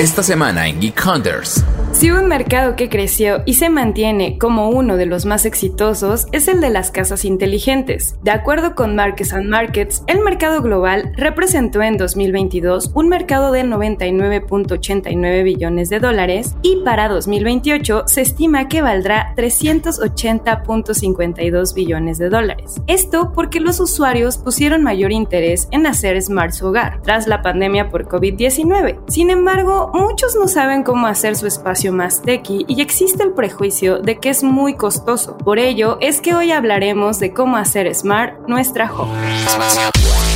Esta semana en Geek Hunters. Si un mercado que creció y se mantiene como uno de los más exitosos es el de las casas inteligentes. De acuerdo con Markets and Markets, el mercado global representó en 2022 un mercado de 99.89 billones de dólares y para 2028 se estima que valdrá 380.52 billones de dólares. Esto porque los usuarios pusieron mayor interés en hacer smart su hogar tras la pandemia por COVID-19. Sin embargo, muchos no saben cómo hacer su espacio más techy y existe el prejuicio de que es muy costoso. Por ello es que hoy hablaremos de cómo hacer smart nuestra home.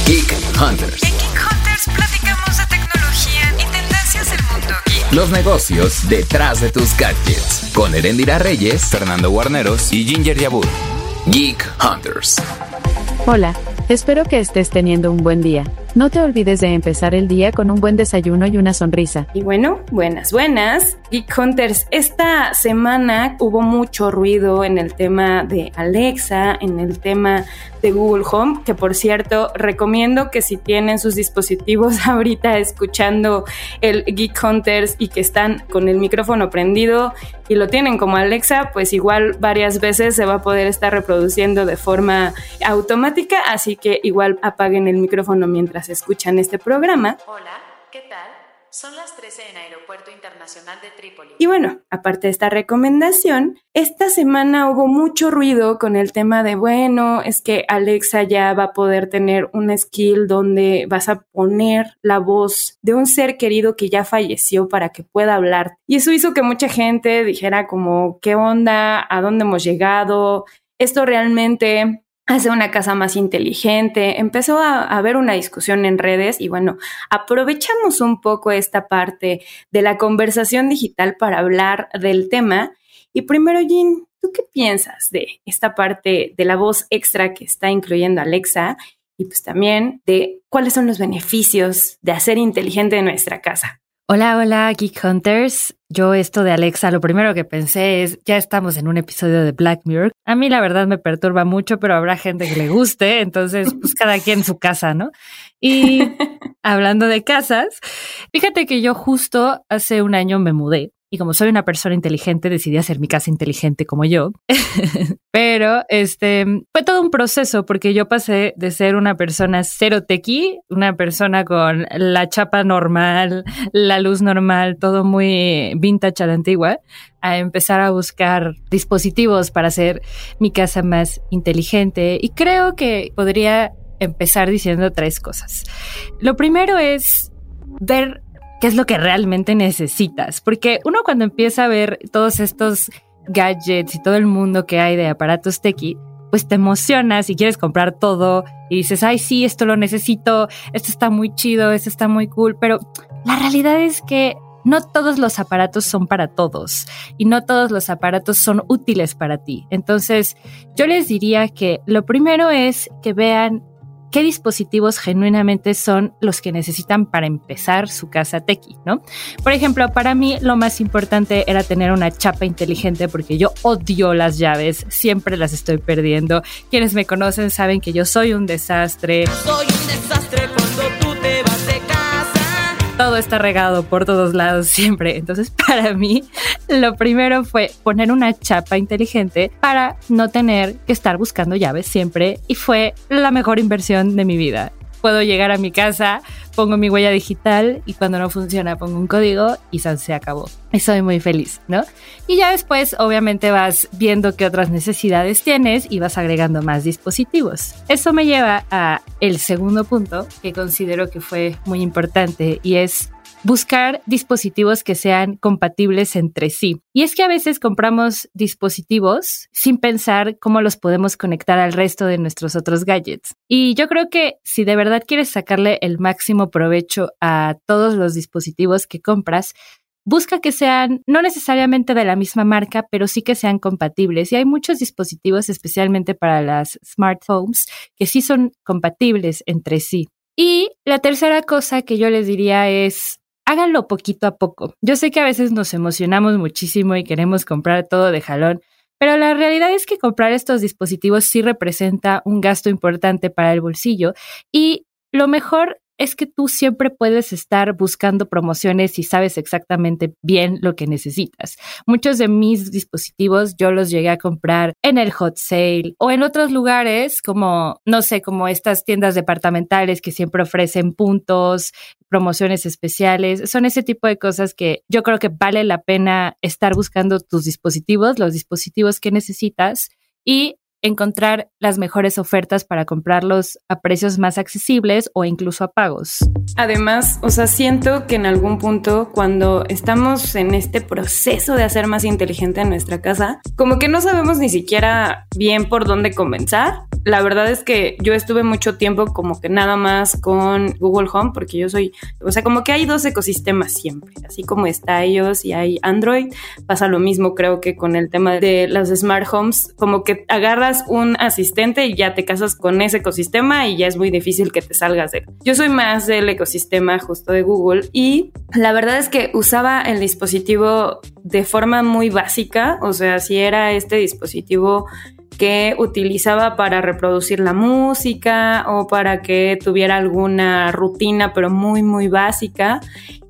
Geek Hunters. En Geek Hunters platicamos de tecnología y tendencias del mundo geek. Los negocios detrás de tus gadgets. Con Erendira Reyes, Fernando Guarneros y Ginger Yabur. Geek Hunters. Hola, espero que estés teniendo un buen día. No te olvides de empezar el día con un buen desayuno y una sonrisa. Y bueno, buenas, buenas. Geek Hunters, esta semana hubo mucho ruido en el tema de Alexa, en el tema de Google Home, que por cierto recomiendo que si tienen sus dispositivos ahorita escuchando el Geek Hunters y que están con el micrófono prendido y lo tienen como Alexa, pues igual varias veces se va a poder estar reproduciendo de forma automática, así que igual apaguen el micrófono mientras escuchan este programa. Hola, ¿qué tal? Son las 13 en Aeropuerto Internacional de Trípoli. Y bueno, aparte de esta recomendación, esta semana hubo mucho ruido con el tema de, bueno, es que Alexa ya va a poder tener una skill donde vas a poner la voz de un ser querido que ya falleció para que pueda hablar. Y eso hizo que mucha gente dijera como, ¿qué onda? ¿A dónde hemos llegado? Esto realmente hacer una casa más inteligente. Empezó a, haber una discusión en redes y bueno, aprovechamos un poco esta parte de la conversación digital para hablar del tema. Y primero, Jean, ¿tú qué piensas de esta parte de la voz extra que está incluyendo Alexa? Y pues también de cuáles son los beneficios de hacer inteligente nuestra casa. Hola, hola, Geek Hunters. Yo esto de Alexa, lo primero que pensé es, ya estamos en un episodio de Black Mirror. A mí la verdad me perturba mucho, pero habrá gente que le guste, entonces pues cada quien en su casa, ¿no? Y hablando de casas, fíjate que yo justo hace un año me mudé y como soy una persona inteligente, decidí hacer mi casa inteligente como yo. Pero este fue todo un proceso porque yo pasé de ser una persona cero tequi, una persona con la chapa normal, la luz normal, todo muy vintage a la antigua, a empezar a buscar dispositivos para hacer mi casa más inteligente. Y creo que podría empezar diciendo tres cosas. Lo primero es ver qué es lo que realmente necesitas. Porque uno cuando empieza a ver todos estos gadgets y todo el mundo que hay de aparatos tequi, pues te emocionas y quieres comprar todo y dices, ay, sí, esto lo necesito, esto está muy chido, esto está muy cool, pero la realidad es que no todos los aparatos son para todos y no todos los aparatos son útiles para ti. Entonces, yo les diría que lo primero es que vean qué dispositivos genuinamente son los que necesitan para empezar su casa tequi, ¿no? Por ejemplo, para mí lo más importante era tener una chapa inteligente porque yo odio las llaves, siempre las estoy perdiendo. Quienes me conocen saben que yo soy un desastre. Soy un desastre cuando tú te vas de. Todo está regado por todos lados siempre. Entonces, para mí, lo primero fue poner una chapa inteligente para no tener que estar buscando llaves siempre y fue la mejor inversión de mi vida. Puedo llegar a mi casa, pongo mi huella digital y cuando no funciona pongo un código y se acabó. Y soy muy feliz, ¿no? Y ya después obviamente vas viendo qué otras necesidades tienes y vas agregando más dispositivos. Eso me lleva a el segundo punto que considero que fue muy importante y es buscar dispositivos que sean compatibles entre sí. Y es que a veces compramos dispositivos sin pensar cómo los podemos conectar al resto de nuestros otros gadgets. Y yo creo que si de verdad quieres sacarle el máximo provecho a todos los dispositivos que compras, busca que sean no necesariamente de la misma marca, pero sí que sean compatibles. Y hay muchos dispositivos, especialmente para las smartphones, que sí son compatibles entre sí. Y la tercera cosa que yo les diría es háganlo poquito a poco. Yo sé que a veces nos emocionamos muchísimo y queremos comprar todo de jalón, pero la realidad es que comprar estos dispositivos sí representa un gasto importante para el bolsillo y lo mejor es que tú siempre puedes estar buscando promociones y sabes exactamente bien lo que necesitas. Muchos de mis dispositivos yo los llegué a comprar en el hot sale o en otros lugares como, no sé, como estas tiendas departamentales que siempre ofrecen puntos, promociones especiales. Son ese tipo de cosas que yo creo que vale la pena estar buscando tus dispositivos, los dispositivos que necesitas y encontrar las mejores ofertas para comprarlos a precios más accesibles o incluso a pagos. Además, o sea, siento que en algún punto cuando estamos en este proceso de hacer más inteligente nuestra casa, como que no sabemos ni siquiera bien por dónde comenzar. La verdad es que yo estuve mucho tiempo como que nada más con Google Home porque yo soy, o sea, como que hay dos ecosistemas siempre, así como está iOS y hay Android, pasa lo mismo creo que con el tema de las smart homes, como que agarras un asistente y ya te casas con ese ecosistema y ya es muy difícil que te salgas de él. Yo soy más del ecosistema justo de Google y la verdad es que usaba el dispositivo de forma muy básica, o sea, si era este dispositivo que utilizaba para reproducir la música o para que tuviera alguna rutina, pero muy, muy básica.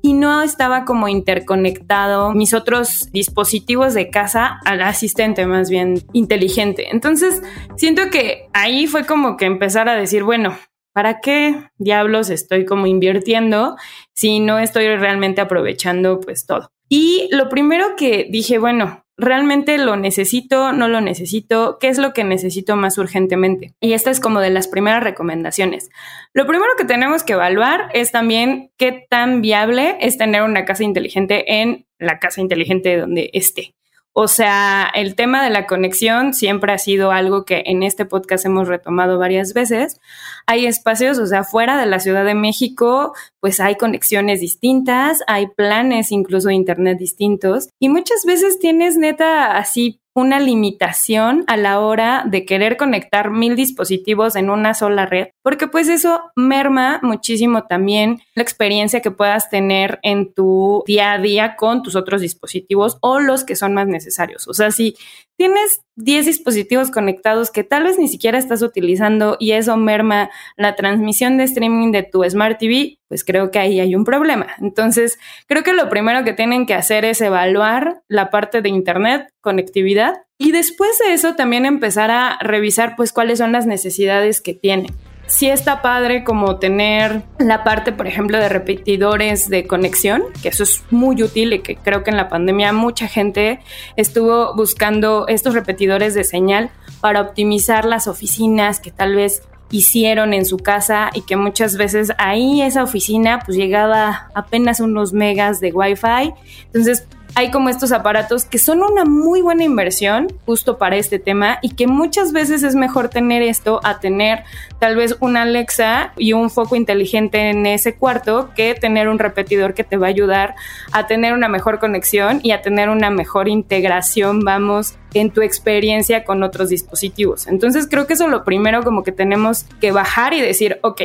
Y no estaba como interconectado mis otros dispositivos de casa al asistente más bien inteligente. Entonces, siento que ahí fue como que empezar a decir, bueno, ¿para qué diablos estoy como invirtiendo si no estoy realmente aprovechando pues todo? Y lo primero que dije, bueno, ¿Realmente lo necesito? ¿No lo necesito? ¿Qué es lo que necesito más urgentemente? Y esta es como de las primeras recomendaciones. Lo primero que tenemos que evaluar es también qué tan viable es tener una casa inteligente en la casa inteligente donde esté. O sea, el tema de la conexión siempre ha sido algo que en este podcast hemos retomado varias veces. Hay espacios, o sea, fuera de la Ciudad de México, pues hay conexiones distintas, hay planes incluso de Internet distintos y muchas veces tienes neta así una limitación a la hora de querer conectar mil dispositivos en una sola red, porque pues eso merma muchísimo también la experiencia que puedas tener en tu día a día con tus otros dispositivos o los que son más necesarios. O sea, si tienes 10 dispositivos conectados que tal vez ni siquiera estás utilizando y eso merma la transmisión de streaming de tu Smart TV, pues creo que ahí hay un problema. Entonces, creo que lo primero que tienen que hacer es evaluar la parte de Internet, conectividad, y después de eso también empezar a revisar pues cuáles son las necesidades que tienen sí está padre como tener la parte, por ejemplo, de repetidores de conexión, que eso es muy útil y que creo que en la pandemia mucha gente estuvo buscando estos repetidores de señal para optimizar las oficinas que tal vez hicieron en su casa y que muchas veces ahí esa oficina pues llegaba apenas unos megas de wifi. Entonces hay como estos aparatos que son una muy buena inversión justo para este tema y que muchas veces es mejor tener esto a tener tal vez una Alexa y un foco inteligente en ese cuarto que tener un repetidor que te va a ayudar a tener una mejor conexión y a tener una mejor integración, vamos, en tu experiencia con otros dispositivos. Entonces creo que eso es lo primero como que tenemos que bajar y decir, ok,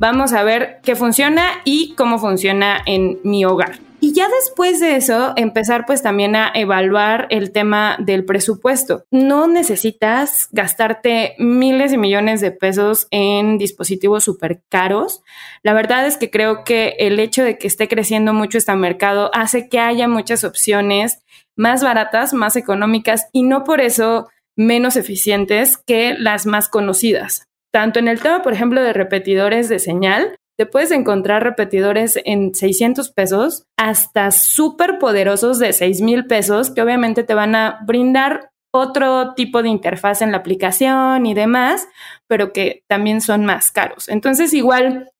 vamos a ver qué funciona y cómo funciona en mi hogar. Y ya después de eso, empezar pues también a evaluar el tema del presupuesto. No necesitas gastarte miles y millones de pesos en dispositivos súper caros. La verdad es que creo que el hecho de que esté creciendo mucho este mercado hace que haya muchas opciones más baratas, más económicas y no por eso menos eficientes que las más conocidas. tanto en el tema, por ejemplo, de repetidores de señal, te puedes encontrar repetidores en 600 pesos hasta súper poderosos de 6 mil pesos que obviamente te van a brindar otro tipo de interfaz en la aplicación y demás, pero que también son más caros. Entonces igual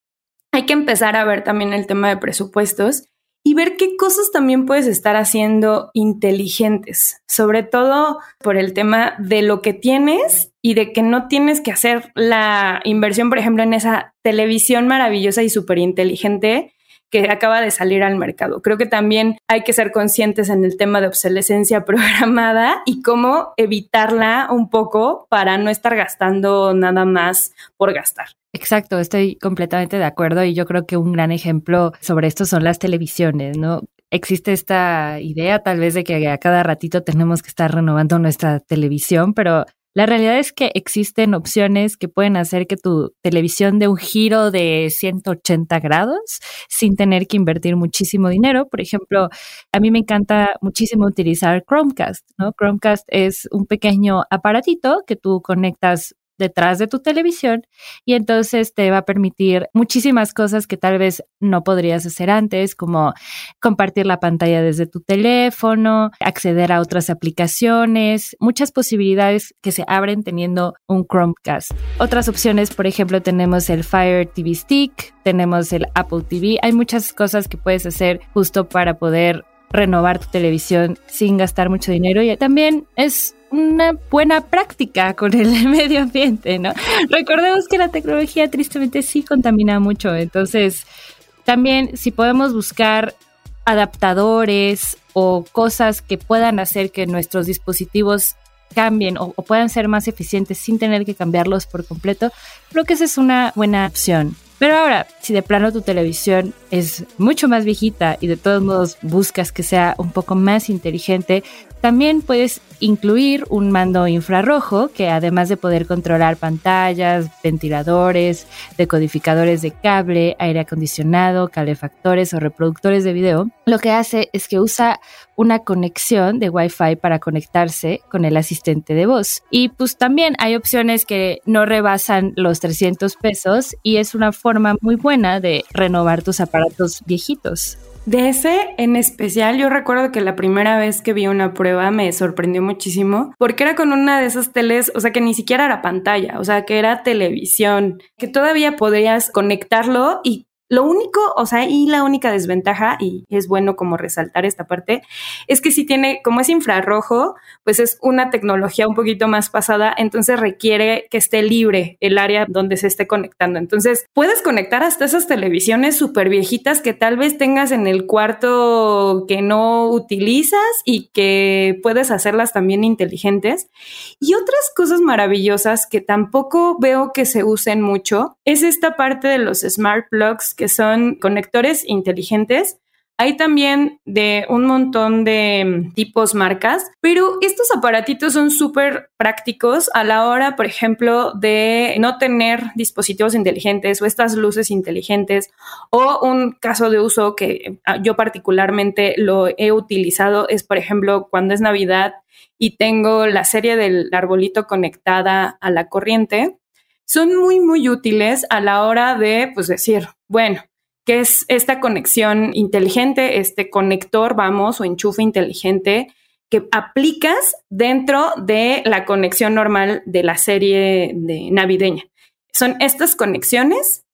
hay que empezar a ver también el tema de presupuestos y ver qué cosas también puedes estar haciendo inteligentes, sobre todo por el tema de lo que tienes y de que no tienes que hacer la inversión, por ejemplo, en esa televisión maravillosa y súper inteligente que acaba de salir al mercado. Creo que también hay que ser conscientes en el tema de obsolescencia programada y cómo evitarla un poco para no estar gastando nada más por gastar. Exacto, estoy completamente de acuerdo y yo creo que un gran ejemplo sobre esto son las televisiones, ¿no? Existe esta idea tal vez de que a cada ratito tenemos que estar renovando nuestra televisión, pero la realidad es que existen opciones que pueden hacer que tu televisión dé un giro de 180 grados sin tener que invertir muchísimo dinero. Por ejemplo, a mí me encanta muchísimo utilizar Chromecast. Chromecast es un pequeño aparatito que tú conectas detrás de tu televisión y entonces te va a permitir muchísimas cosas que tal vez no podrías hacer antes, como compartir la pantalla desde tu teléfono, acceder a otras aplicaciones, muchas posibilidades que se abren teniendo un Chromecast. Otras opciones, por ejemplo, tenemos el Fire TV Stick, tenemos el Apple TV, hay muchas cosas que puedes hacer justo para poder renovar tu televisión sin gastar mucho dinero y también es una buena práctica con el medio ambiente, ¿no? Recordemos que la tecnología tristemente sí contamina mucho, entonces también si podemos buscar adaptadores o cosas que puedan hacer que nuestros dispositivos cambien o, o, puedan ser más eficientes sin tener que cambiarlos por completo, creo que esa es una buena opción. Pero ahora, si de plano tu televisión es mucho más viejita y de todos modos buscas que sea un poco más inteligente, también puedes incluir un mando infrarrojo que además de poder controlar pantallas, ventiladores, decodificadores de cable, aire acondicionado, calefactores o reproductores de video, lo que hace es que usa una conexión de Wi-Fi para conectarse con el asistente de voz. Y pues también hay opciones que no rebasan los 300 pesos y es una forma muy buena de renovar tus aparatos viejitos. De ese en especial, yo recuerdo que la primera vez que vi una prueba me sorprendió muchísimo porque era con una de esas teles, o sea, que ni siquiera era pantalla, o sea, que era televisión, que todavía podrías conectarlo y lo único, o sea, y la única desventaja, y es bueno como resaltar esta parte, es que si tiene, como es infrarrojo, pues es una tecnología un poquito más pasada, entonces requiere que esté libre el área donde se esté conectando. Entonces, puedes conectar hasta esas televisiones súper viejitas que tal vez tengas en el cuarto que no utilizas y que puedes hacerlas también inteligentes. Y otras cosas maravillosas que tampoco veo que se usen mucho es esta parte de los smart plugs que son conectores inteligentes. Hay también de un montón de mm, tipos marcas, pero estos aparatitos son súper prácticos a la hora, por ejemplo, de no tener dispositivos inteligentes o estas luces inteligentes o un caso de uso que ah, yo particularmente lo he utilizado es, por ejemplo, cuando es Navidad y tengo la serie del arbolito conectada a la corriente son muy, muy útiles a la hora de, pues, decir, bueno, ¿qué es esta conexión inteligente, este conector, vamos, o enchufe inteligente que aplicas dentro de la conexión normal de la serie de navideña? Son estas conexiones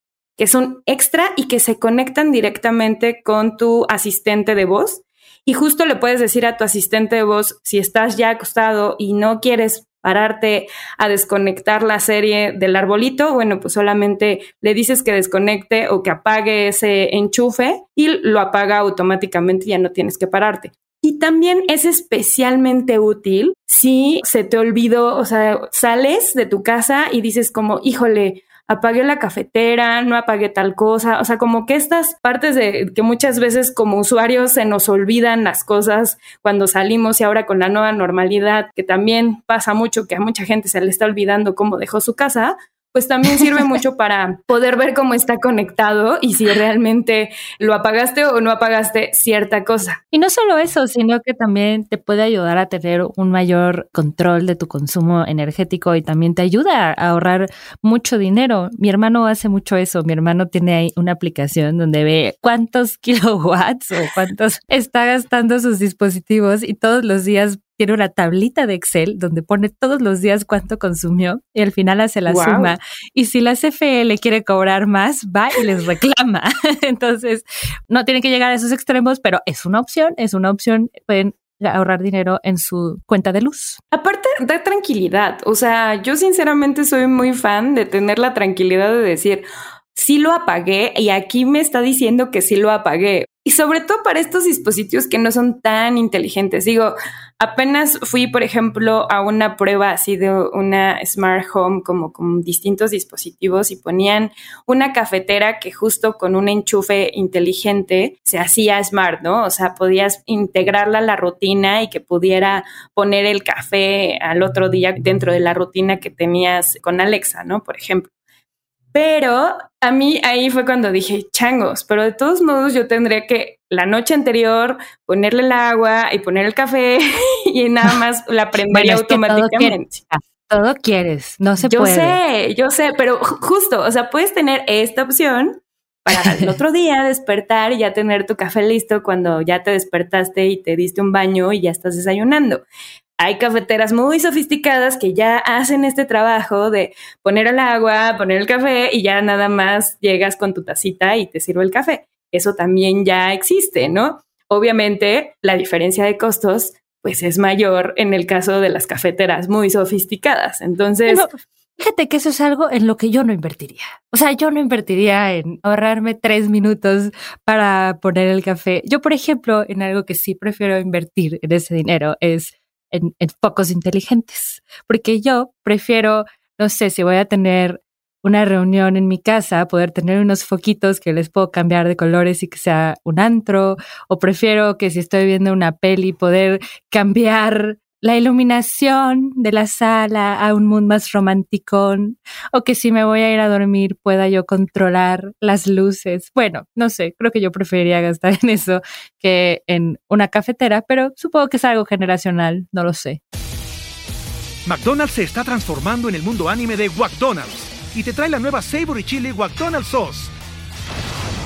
que son extra y que se conectan directamente con tu asistente de voz. Y justo le puedes decir a tu asistente de voz, si estás ya acostado y no quieres pararte a desconectar la serie del arbolito, bueno, pues solamente le dices que desconecte o que apague ese enchufe y lo apaga automáticamente, ya no tienes que pararte. Y también es especialmente útil si se te olvidó, o sea, sales de tu casa y dices como, híjole, apagué la cafetera, no apagué tal cosa, o sea, como que estas partes de que muchas veces como usuarios se nos olvidan las cosas cuando salimos y ahora con la nueva normalidad, que también pasa mucho que a mucha gente se le está olvidando cómo dejó su casa, pues también sirve mucho para poder ver cómo está conectado y si realmente lo apagaste o no apagaste cierta cosa. Y no solo eso, sino que también te puede ayudar a tener un mayor control de tu consumo energético y también te ayuda a ahorrar mucho dinero. Mi hermano hace mucho eso. Mi hermano tiene ahí una aplicación donde ve cuántos kilowatts o cuántos está gastando sus dispositivos y todos los días tiene una tablita de Excel donde pone todos los días cuánto consumió y al final hace la suma. Y si la CFE le quiere cobrar más, va y les reclama. Entonces, no tienen que llegar a esos extremos, pero es una opción, es una opción. Pueden ahorrar dinero en su cuenta de luz. Aparte, da tranquilidad. O sea, yo sinceramente soy muy fan de tener la tranquilidad de decir, sí lo apagué y aquí me está diciendo que sí lo apagué. Y sobre todo para estos dispositivos que no son tan inteligentes. Digo, apenas fui, por ejemplo, a una prueba así de una smart home como con distintos dispositivos y ponían una cafetera que justo con un enchufe inteligente se hacía smart, ¿no? O sea, podías integrarla a la rutina y que pudiera poner el café al otro día dentro de la rutina que tenías con Alexa, ¿no? Por ejemplo. Pero a mí ahí fue cuando dije, changos, pero de todos modos yo tendría que la noche anterior ponerle el agua y poner el café y nada más la prendería automáticamente. Todo quieres, no se yo puede. Yo sé, yo sé, pero justo, o sea, puedes tener esta opción para el otro día despertar y ya tener tu café listo cuando ya te despertaste y te diste un baño y ya estás desayunando hay cafeteras muy sofisticadas que ya hacen este trabajo de poner el agua, poner el café y ya nada más llegas con tu tacita y te sirve el café. Eso también ya existe, ¿no? Obviamente, la diferencia de costos pues es mayor en el caso de las cafeteras muy sofisticadas. Entonces, Fíjate que eso es algo en lo que yo no invertiría. O sea, yo no invertiría en ahorrarme tres minutos para poner el café. Yo, por ejemplo, en algo que sí prefiero invertir en ese dinero es en, focos inteligentes, porque yo prefiero, no sé, si voy a tener una reunión en mi casa, poder tener unos foquitos que les puedo cambiar de colores y que sea un antro, o prefiero que si estoy viendo una peli poder cambiar la iluminación de la sala a un mood más romántico o que si me voy a ir a dormir pueda yo controlar las luces. Bueno, no sé, creo que yo preferiría gastar en eso que en una cafetera, pero supongo que es algo generacional, no lo sé. McDonald's se está transformando en el mundo anime de McDonald's y te trae la nueva Savory Chili McDonald's Sauce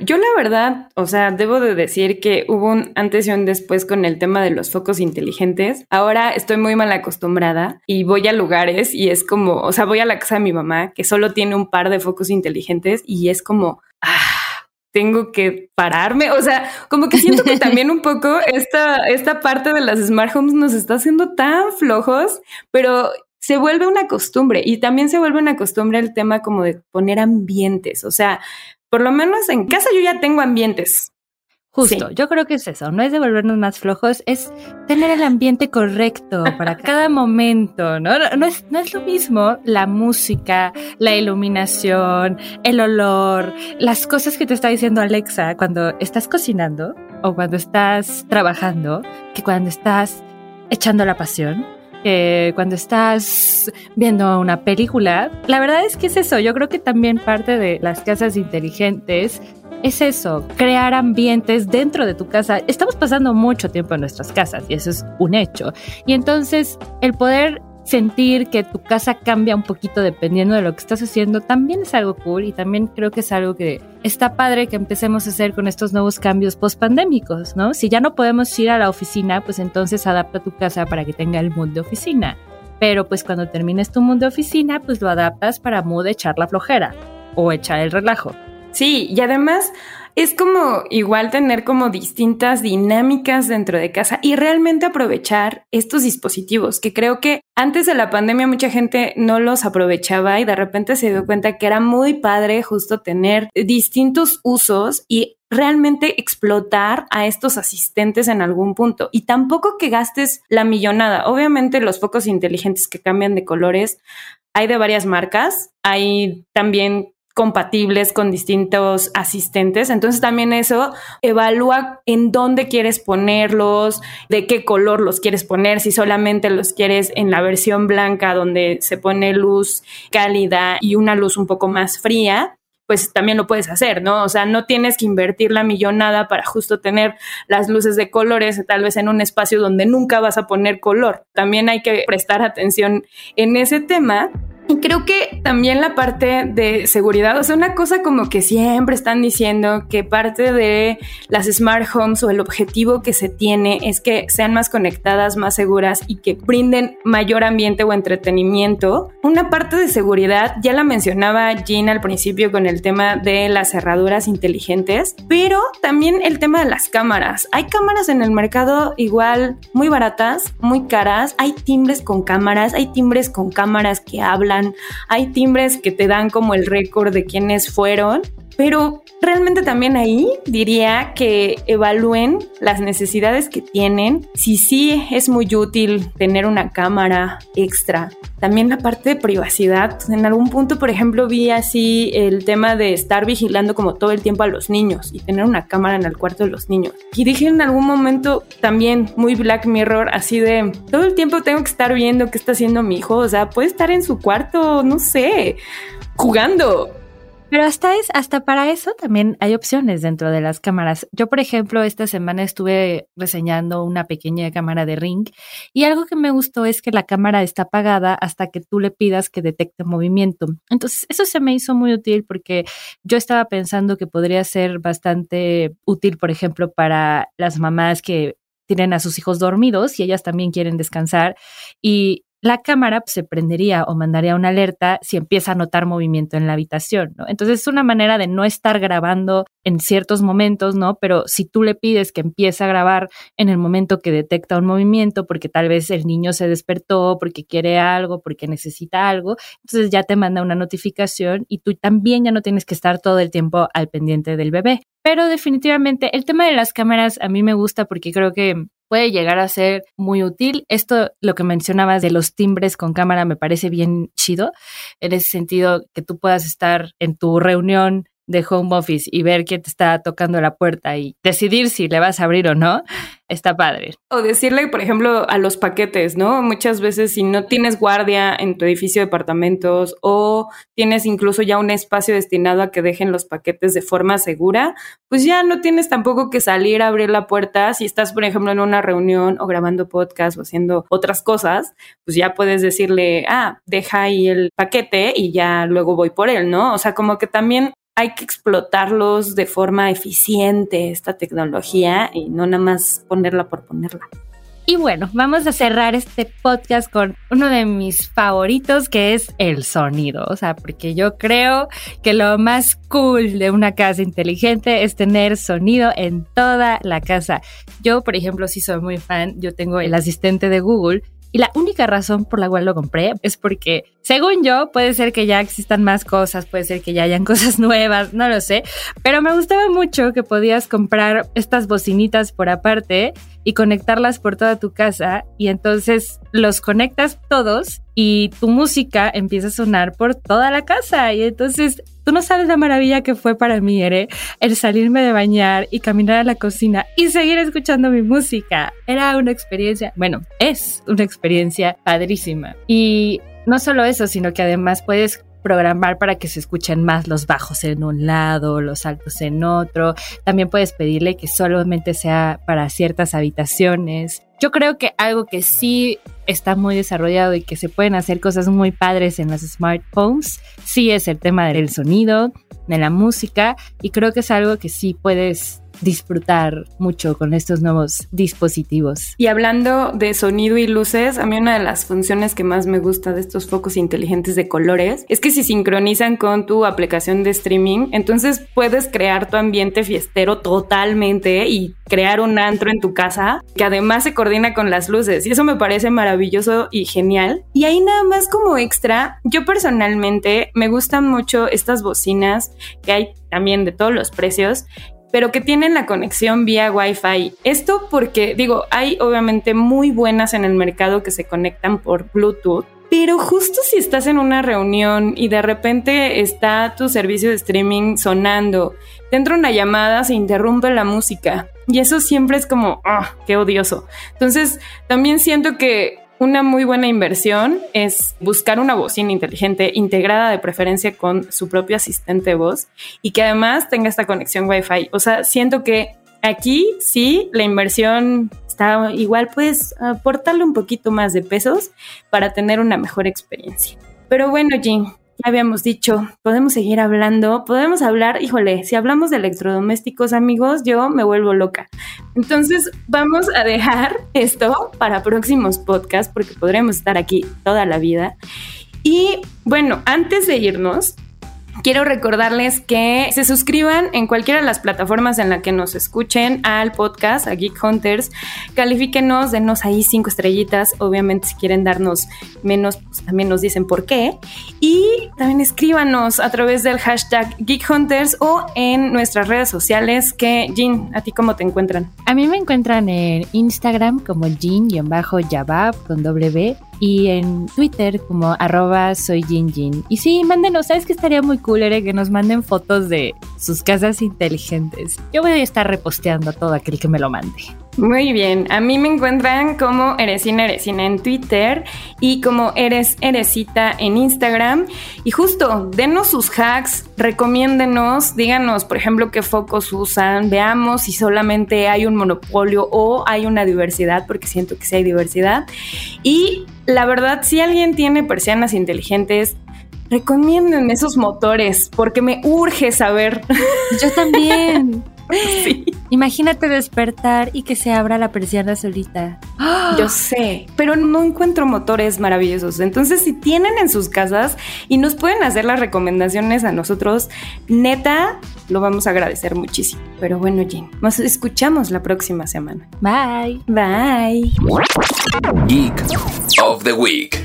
Yo la verdad, o sea, debo de decir que hubo un antes y un después con el tema de los focos inteligentes. Ahora estoy muy mal acostumbrada y voy a lugares y es como, o sea, voy a la casa de mi mamá que solo tiene un par de focos inteligentes y es como, ah, tengo que pararme. O sea, como que siento que también un poco esta, esta parte de las smart homes nos está haciendo tan flojos, pero se vuelve una costumbre y también se vuelve una costumbre el tema como de poner ambientes. O sea, por lo menos en casa yo ya tengo ambientes. Justo, yo creo que es eso, no es de volvernos más flojos, es tener el ambiente correcto para cada momento, ¿no? No es, no es lo mismo la música, la iluminación, el olor, las cosas que te está diciendo Alexa cuando estás cocinando o cuando estás trabajando, que cuando estás echando la pasión eh, cuando estás viendo una película. La verdad es que es eso, yo creo que también parte de las casas inteligentes es eso, crear ambientes dentro de tu casa. Estamos pasando mucho tiempo en nuestras casas y eso es un hecho. Y entonces el poder sentir que tu casa cambia un poquito dependiendo de lo que estás haciendo también es algo cool y también creo que es algo que está padre que empecemos a hacer con estos nuevos cambios post pandémicos, ¿no? Si ya no podemos ir a la oficina, pues entonces adapta tu casa para que tenga el mood de oficina. Pero pues cuando termines tu mood de oficina, pues lo adaptas para mood echar la flojera o echar el relajo. Sí, y además es como igual tener como distintas dinámicas dentro de casa y realmente aprovechar estos dispositivos que creo que antes de la pandemia mucha gente no los aprovechaba y de repente se dio cuenta que era muy padre justo tener distintos usos y realmente explotar a estos asistentes en algún punto y tampoco que gastes la millonada. Obviamente los focos inteligentes que cambian de colores hay de varias marcas, hay también compatibles con distintos asistentes. Entonces también eso evalúa en dónde quieres ponerlos, de qué color los quieres poner, si solamente los quieres en la versión blanca donde se pone luz cálida y una luz un poco más fría pues también lo puedes hacer, ¿no? O sea, no tienes que invertir la millonada para justo tener las luces de colores, tal vez en un espacio donde nunca vas a poner color. También hay que prestar atención en ese tema y creo que también la parte de seguridad, o sea, una cosa como que siempre están diciendo que parte de las smart homes o el objetivo que se tiene es que sean más conectadas, más seguras y que brinden mayor ambiente o entretenimiento. Una parte de seguridad, ya la mencionaba Jean al principio con el tema de las cerraduras inteligentes, pero también el tema de las cámaras. Hay cámaras en el mercado igual muy baratas, muy caras, hay timbres con cámaras, hay timbres con cámaras que hablan hay timbres que te dan como el récord de quiénes fueron, pero realmente también ahí diría que evalúen las necesidades que tienen, si sí es muy útil tener una cámara extra. También la parte de privacidad. En algún punto, por ejemplo, vi así el tema de estar vigilando como todo el tiempo a los niños y tener una cámara en el cuarto de los niños. Y dije en algún momento también muy Black Mirror, así de todo el tiempo tengo que estar viendo qué está haciendo mi hijo. O sea, puede estar en su cuarto, no sé, jugando pero hasta es, hasta para eso también hay opciones dentro de las cámaras. Yo, por ejemplo, esta semana estuve reseñando una pequeña cámara de Ring y algo que me gustó es que la cámara está apagada hasta que tú le pidas que detecte movimiento. Entonces, eso se me hizo muy útil porque yo estaba pensando que podría ser bastante útil, por ejemplo, para las mamás que tienen a sus hijos dormidos y ellas también quieren descansar y la cámara pues, se prendería o mandaría una alerta si empieza a notar movimiento en la habitación, ¿no? Entonces es una manera de no estar grabando en ciertos momentos, ¿no? Pero si tú le pides que empiece a grabar en el momento que detecta un movimiento, porque tal vez el niño se despertó, porque quiere algo, porque necesita algo, entonces ya te manda una notificación y tú también ya no tienes que estar todo el tiempo al pendiente del bebé. Pero definitivamente el tema de las cámaras a mí me gusta porque creo que puede llegar a ser muy útil. Esto, lo que mencionabas de los timbres con cámara, me parece bien chido, en ese sentido que tú puedas estar en tu reunión de home office y ver quién te está tocando la puerta y decidir si le vas a abrir o no, está padre. O decirle, por ejemplo, a los paquetes, ¿no? Muchas veces si no tienes guardia en tu edificio de departamentos o tienes incluso ya un espacio destinado a que dejen los paquetes de forma segura, pues ya no tienes tampoco que salir a abrir la puerta. Si estás, por ejemplo, en una reunión o grabando podcast o haciendo otras cosas, pues ya puedes decirle, ah, deja ahí el paquete y ya luego voy por él, ¿no? O sea, como que también hay que explotarlos de forma eficiente, esta tecnología, y no nada más ponerla por ponerla. Y bueno, vamos a cerrar este podcast con uno de mis favoritos, que es el sonido. O sea, porque yo creo que lo más cool de una casa inteligente es tener sonido en toda la casa. Yo, por ejemplo, sí soy muy fan. Yo tengo el asistente de Google y la única razón por la cual lo compré es porque, según yo, puede ser que ya existan más cosas, puede ser que ya hayan cosas nuevas, no lo sé, pero me gustaba mucho que podías comprar estas bocinitas por aparte y conectarlas por toda tu casa y entonces los conectas todos y tu música empieza a sonar por toda la casa y entonces tú no sabes la maravilla que fue para mí, Ere, el salirme de bañar y caminar a la cocina y seguir escuchando mi música. Era una experiencia, bueno, es una experiencia padrísima. Y no solo eso, sino que además puedes programar para que se escuchen más los bajos en un lado, los altos en otro. También puedes pedirle que solamente sea para ciertas habitaciones. Yo creo que algo que sí está muy desarrollado y que se pueden hacer cosas muy padres en las smart homes, sí es el tema del sonido, de la música, y creo que es algo que sí puedes disfrutar mucho con estos nuevos dispositivos. Y hablando de sonido y luces, a mí una de las funciones que más me gusta de estos focos inteligentes de colores es que si sincronizan con tu aplicación de streaming, entonces puedes crear tu ambiente fiestero totalmente y crear un antro en tu casa que además se coordina con las luces y eso me parece maravilloso y genial. Y ahí nada más como extra, yo personalmente me gustan mucho estas bocinas que hay también de todos los precios pero que tienen la conexión vía Wi-Fi. Esto porque, digo, hay obviamente muy buenas en el mercado que se conectan por Bluetooth, pero justo si estás en una reunión y de repente está tu servicio de streaming sonando, te entra una llamada, se interrumpe la música. Y eso siempre es como, ah, qué odioso. Entonces, también siento que una muy buena inversión es buscar una bocina inteligente integrada de preferencia con su propio asistente de voz y que además tenga esta conexión Wi-Fi. O sea, siento que aquí sí la inversión está igual, pues aportarle un poquito más de pesos para tener una mejor experiencia. Pero bueno, Jim, habíamos dicho, podemos seguir hablando, podemos hablar, híjole, si hablamos de electrodomésticos, amigos, yo me vuelvo loca. Entonces, vamos a dejar esto para próximos podcasts porque podremos estar aquí toda la vida. Y bueno, antes de irnos, Quiero recordarles que se suscriban en cualquiera de las plataformas en la que nos escuchen al podcast, a Geek Hunters. Califíquenos, denos ahí cinco estrellitas. Obviamente, si quieren darnos menos, pues también nos dicen por qué. Y también escríbanos a través del hashtag Geek Hunters o en nuestras redes sociales. Que, Jean, ¿a ti cómo te encuentran? A mí me encuentran en Instagram como Jean-Yabab con W y en Twitter como arroba soy Jin Y sí, mándenos, ¿sabes que estaría muy cool, Ere? Que nos manden fotos de sus casas inteligentes. Yo voy a estar reposteando a todo aquel que me lo mande. Muy bien, a mí me encuentran como Eresina Eresina en Twitter y como Eres Eresita en Instagram. Y justo, denos sus hacks, recomiéndenos, díganos, por ejemplo, qué focos usan, veamos si solamente hay un monopolio o hay una diversidad, porque siento que sí hay diversidad. Y la verdad, si alguien tiene persianas inteligentes, recomienden esos motores, porque me urge saber. Yo también. Imagínate despertar y que se abra la persiana solita. Yo sé, pero no encuentro motores maravillosos. Entonces, si tienen en sus casas y nos pueden hacer las recomendaciones a nosotros, neta, lo vamos a agradecer muchísimo. Pero bueno, Jean, nos escuchamos la próxima semana. Bye. Bye. Geek of the Week.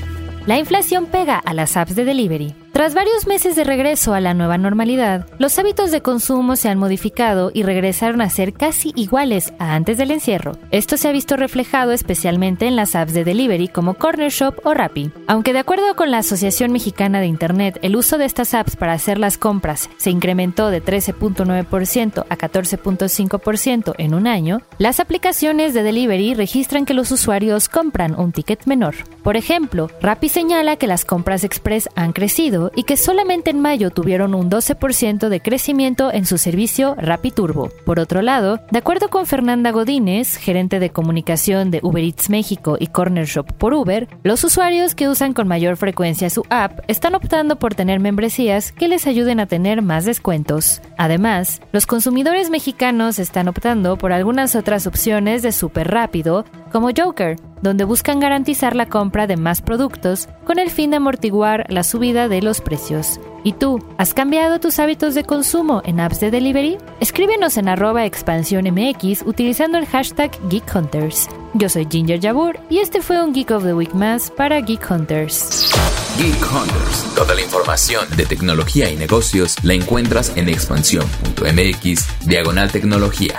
La inflación pega a las apps de delivery. Tras varios meses de regreso a la nueva normalidad, los hábitos de consumo se han modificado y regresaron a ser casi iguales a antes del encierro. Esto se ha visto reflejado especialmente en las apps de delivery como Corner Shop o Rappi. Aunque de acuerdo con la Asociación Mexicana de Internet, el uso de estas apps para hacer las compras se incrementó de 13.9% a 14.5% en un año, las aplicaciones de delivery registran que los usuarios compran un ticket menor. Por ejemplo, Rappi señala que las compras express han crecido y que solamente en mayo tuvieron un 12% de crecimiento en su servicio RapiTurbo. Por otro lado, de acuerdo con Fernanda Godínez, gerente de comunicación de Uber Eats México y Corner Shop por Uber, los usuarios que usan con mayor frecuencia su app están optando por tener membresías que les ayuden a tener más descuentos. Además, los consumidores mexicanos están optando por algunas otras opciones de súper rápido, como Joker, donde buscan garantizar la compra de más productos con el fin de amortiguar la subida de los precios. ¿Y tú, has cambiado tus hábitos de consumo en apps de delivery? Escríbenos en arroba expansión MX utilizando el hashtag Geek Hunters. Yo soy Ginger Jabur y este fue un Geek of the Week más para Geek Hunters. Geek Hunters. Toda la información de tecnología y negocios la encuentras en expansión.mx diagonal tecnología.